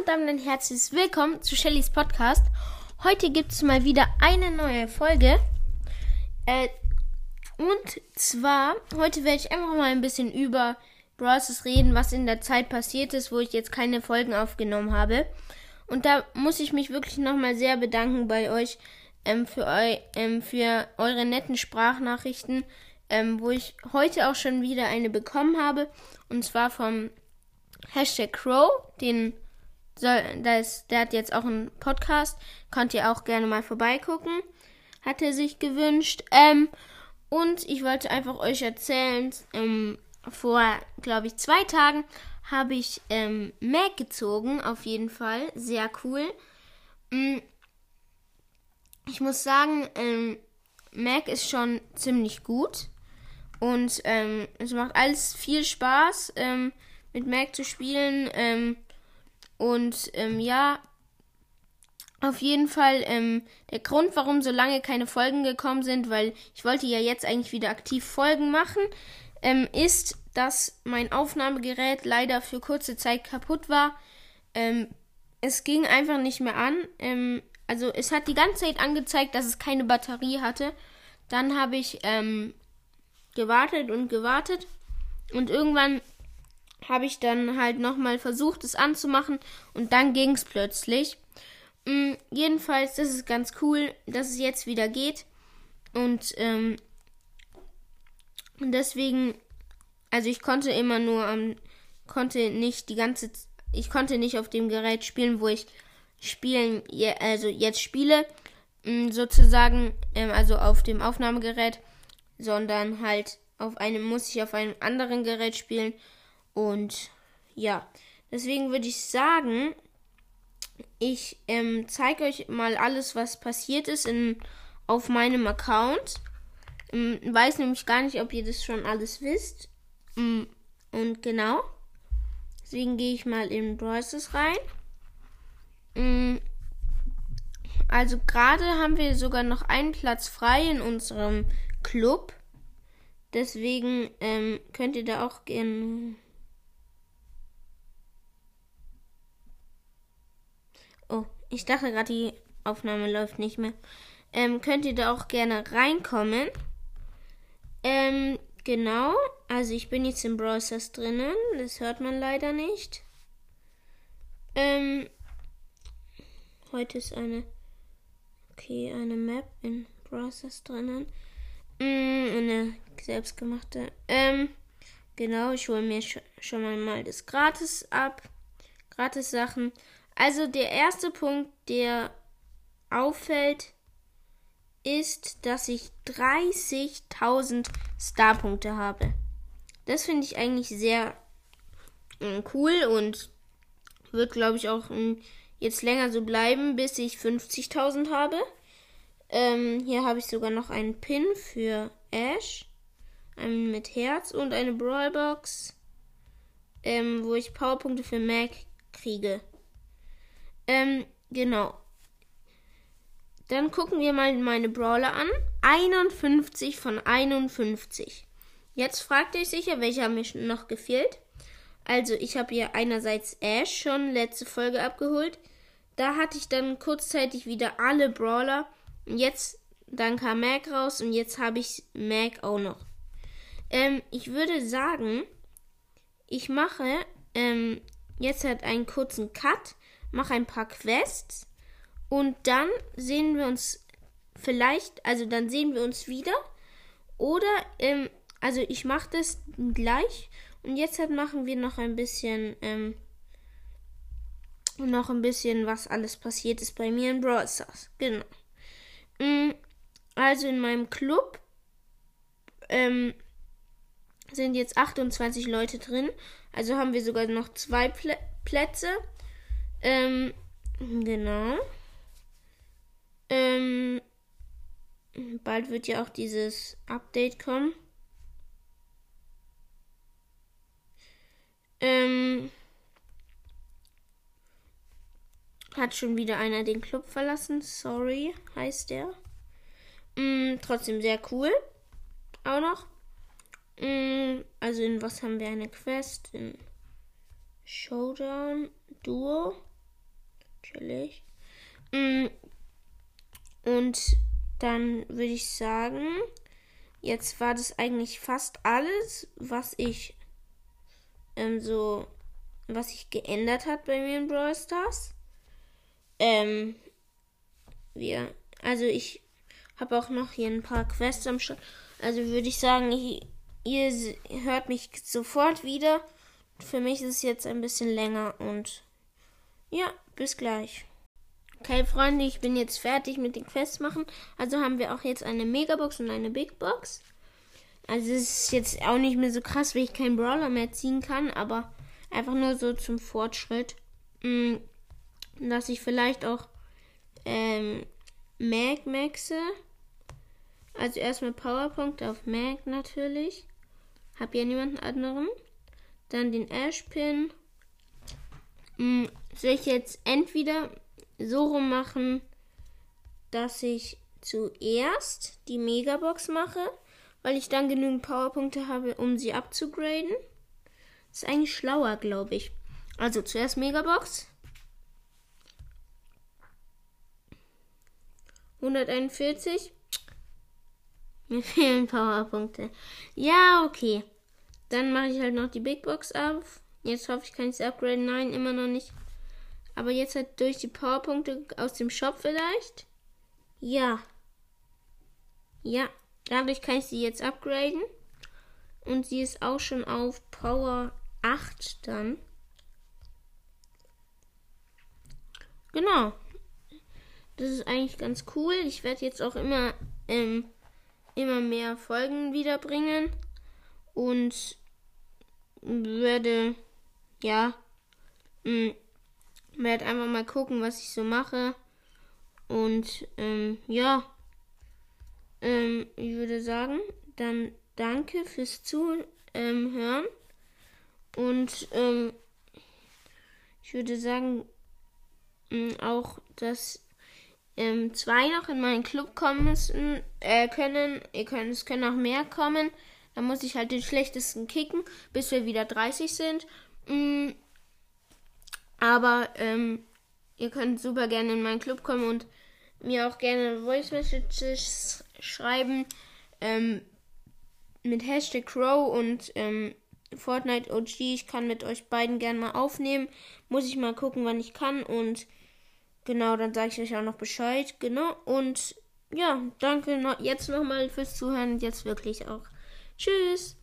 und damit ein herzliches Willkommen zu Shellys Podcast. Heute gibt es mal wieder eine neue Folge. Äh, und zwar, heute werde ich einfach mal ein bisschen über Brawlers reden, was in der Zeit passiert ist, wo ich jetzt keine Folgen aufgenommen habe. Und da muss ich mich wirklich nochmal sehr bedanken bei euch ähm, für, eu ähm, für eure netten Sprachnachrichten, ähm, wo ich heute auch schon wieder eine bekommen habe. Und zwar vom Hashtag Crow, den soll, das, der hat jetzt auch einen Podcast, könnt ihr auch gerne mal vorbeigucken, hat er sich gewünscht. Ähm, und ich wollte einfach euch erzählen, ähm, vor, glaube ich, zwei Tagen habe ich ähm, Mac gezogen, auf jeden Fall. Sehr cool. Mm, ich muss sagen, ähm, Mac ist schon ziemlich gut. Und ähm, es macht alles viel Spaß, ähm, mit Mac zu spielen. Ähm, und ähm, ja, auf jeden Fall ähm, der Grund, warum so lange keine Folgen gekommen sind, weil ich wollte ja jetzt eigentlich wieder aktiv Folgen machen, ähm, ist, dass mein Aufnahmegerät leider für kurze Zeit kaputt war. Ähm, es ging einfach nicht mehr an. Ähm, also es hat die ganze Zeit angezeigt, dass es keine Batterie hatte. Dann habe ich ähm, gewartet und gewartet und irgendwann habe ich dann halt nochmal versucht, es anzumachen und dann ging es plötzlich. Mhm, jedenfalls, das ist ganz cool, dass es jetzt wieder geht. Und ähm, deswegen, also ich konnte immer nur am, konnte nicht die ganze, ich konnte nicht auf dem Gerät spielen, wo ich spielen, also jetzt spiele, mm, sozusagen, ähm, also auf dem Aufnahmegerät, sondern halt auf einem, muss ich auf einem anderen Gerät spielen. Und ja, deswegen würde ich sagen, ich ähm, zeige euch mal alles, was passiert ist in, auf meinem Account. Ähm, weiß nämlich gar nicht, ob ihr das schon alles wisst. Ähm, und genau. Deswegen gehe ich mal in Brawlers rein. Ähm, also gerade haben wir sogar noch einen Platz frei in unserem Club. Deswegen ähm, könnt ihr da auch gerne Oh, ich dachte gerade, die Aufnahme läuft nicht mehr. Ähm, könnt ihr da auch gerne reinkommen. Ähm, genau. Also ich bin jetzt im Browser drinnen. Das hört man leider nicht. Ähm, heute ist eine, okay, eine Map in Browser drinnen. Mm, eine selbstgemachte. Ähm, genau, ich hole mir schon mal das Gratis ab. Gratis Sachen. Also der erste Punkt, der auffällt, ist, dass ich 30.000 Starpunkte habe. Das finde ich eigentlich sehr äh, cool und wird, glaube ich, auch äh, jetzt länger so bleiben, bis ich 50.000 habe. Ähm, hier habe ich sogar noch einen Pin für Ash, einen mit Herz und eine Brawlbox, ähm, wo ich Powerpunkte für Mac kriege. Ähm, genau. Dann gucken wir mal meine Brawler an. 51 von 51. Jetzt fragt ihr sicher, welcher mir noch gefehlt. Also, ich habe hier einerseits Ash schon letzte Folge abgeholt. Da hatte ich dann kurzzeitig wieder alle Brawler. Und jetzt, dann kam Mac raus und jetzt habe ich Mac auch noch. Ähm, ich würde sagen, ich mache ähm, jetzt halt einen kurzen Cut mache ein paar Quests und dann sehen wir uns vielleicht, also dann sehen wir uns wieder. Oder, ähm, also ich mache das gleich und jetzt halt machen wir noch ein bisschen, ähm, noch ein bisschen, was alles passiert ist bei mir in Brawl Stars. Genau. Mm, also in meinem Club ähm, sind jetzt 28 Leute drin. Also haben wir sogar noch zwei Plä Plätze. Ähm, genau. Ähm, bald wird ja auch dieses Update kommen. Ähm, hat schon wieder einer den Club verlassen. Sorry, heißt der. Mm, trotzdem sehr cool. Auch noch. Mm, also in was haben wir eine Quest? In Showdown, Duo. Chillig. Mm, und dann würde ich sagen, jetzt war das eigentlich fast alles, was ich ähm, so, was sich geändert hat bei mir in Brawl Stars. Ähm, wir, also ich habe auch noch hier ein paar Quests am Start. Also würde ich sagen, ich, ihr hört mich sofort wieder. Für mich ist es jetzt ein bisschen länger und ja, bis gleich. Okay, Freunde, ich bin jetzt fertig mit den Quests machen. Also haben wir auch jetzt eine Megabox und eine Big Box. Also es ist jetzt auch nicht mehr so krass, weil ich keinen Brawler mehr ziehen kann, aber einfach nur so zum Fortschritt. Mm, dass ich vielleicht auch ähm, Mag maxe. Also erstmal Powerpunkt auf Mag natürlich. Hab ja niemanden anderen. Dann den Ash-Pin. Soll ich jetzt entweder so rum machen, dass ich zuerst die Megabox mache, weil ich dann genügend Powerpunkte habe, um sie abzugraden. Ist eigentlich schlauer, glaube ich. Also zuerst Megabox. 141. Mir fehlen Powerpunkte. Ja, okay. Dann mache ich halt noch die Big Box auf. Jetzt hoffe ich, kann ich es upgraden. Nein, immer noch nicht. Aber jetzt halt durch die Powerpunkte aus dem Shop vielleicht. Ja. Ja, dadurch kann ich sie jetzt upgraden. Und sie ist auch schon auf Power 8 dann. Genau. Das ist eigentlich ganz cool. Ich werde jetzt auch immer, ähm, immer mehr Folgen wiederbringen. Und werde, ja, mh, werde einfach mal gucken, was ich so mache. Und ähm, ja, ähm, ich würde sagen, dann danke fürs Zuhören. Und ähm, ich würde sagen, auch, dass ähm, zwei noch in meinen Club kommen müssen, äh, können. Ihr könnt, es können auch mehr kommen. Da muss ich halt den schlechtesten kicken, bis wir wieder 30 sind. Mm, aber ähm, ihr könnt super gerne in meinen Club kommen und mir auch gerne Voice Messages schreiben. Ähm, mit Hashtag Crow und ähm, Fortnite OG. Ich kann mit euch beiden gerne mal aufnehmen. Muss ich mal gucken, wann ich kann. Und genau, dann sage ich euch auch noch Bescheid. Genau. Und ja, danke noch, jetzt nochmal fürs Zuhören. Jetzt wirklich auch. Tschüss.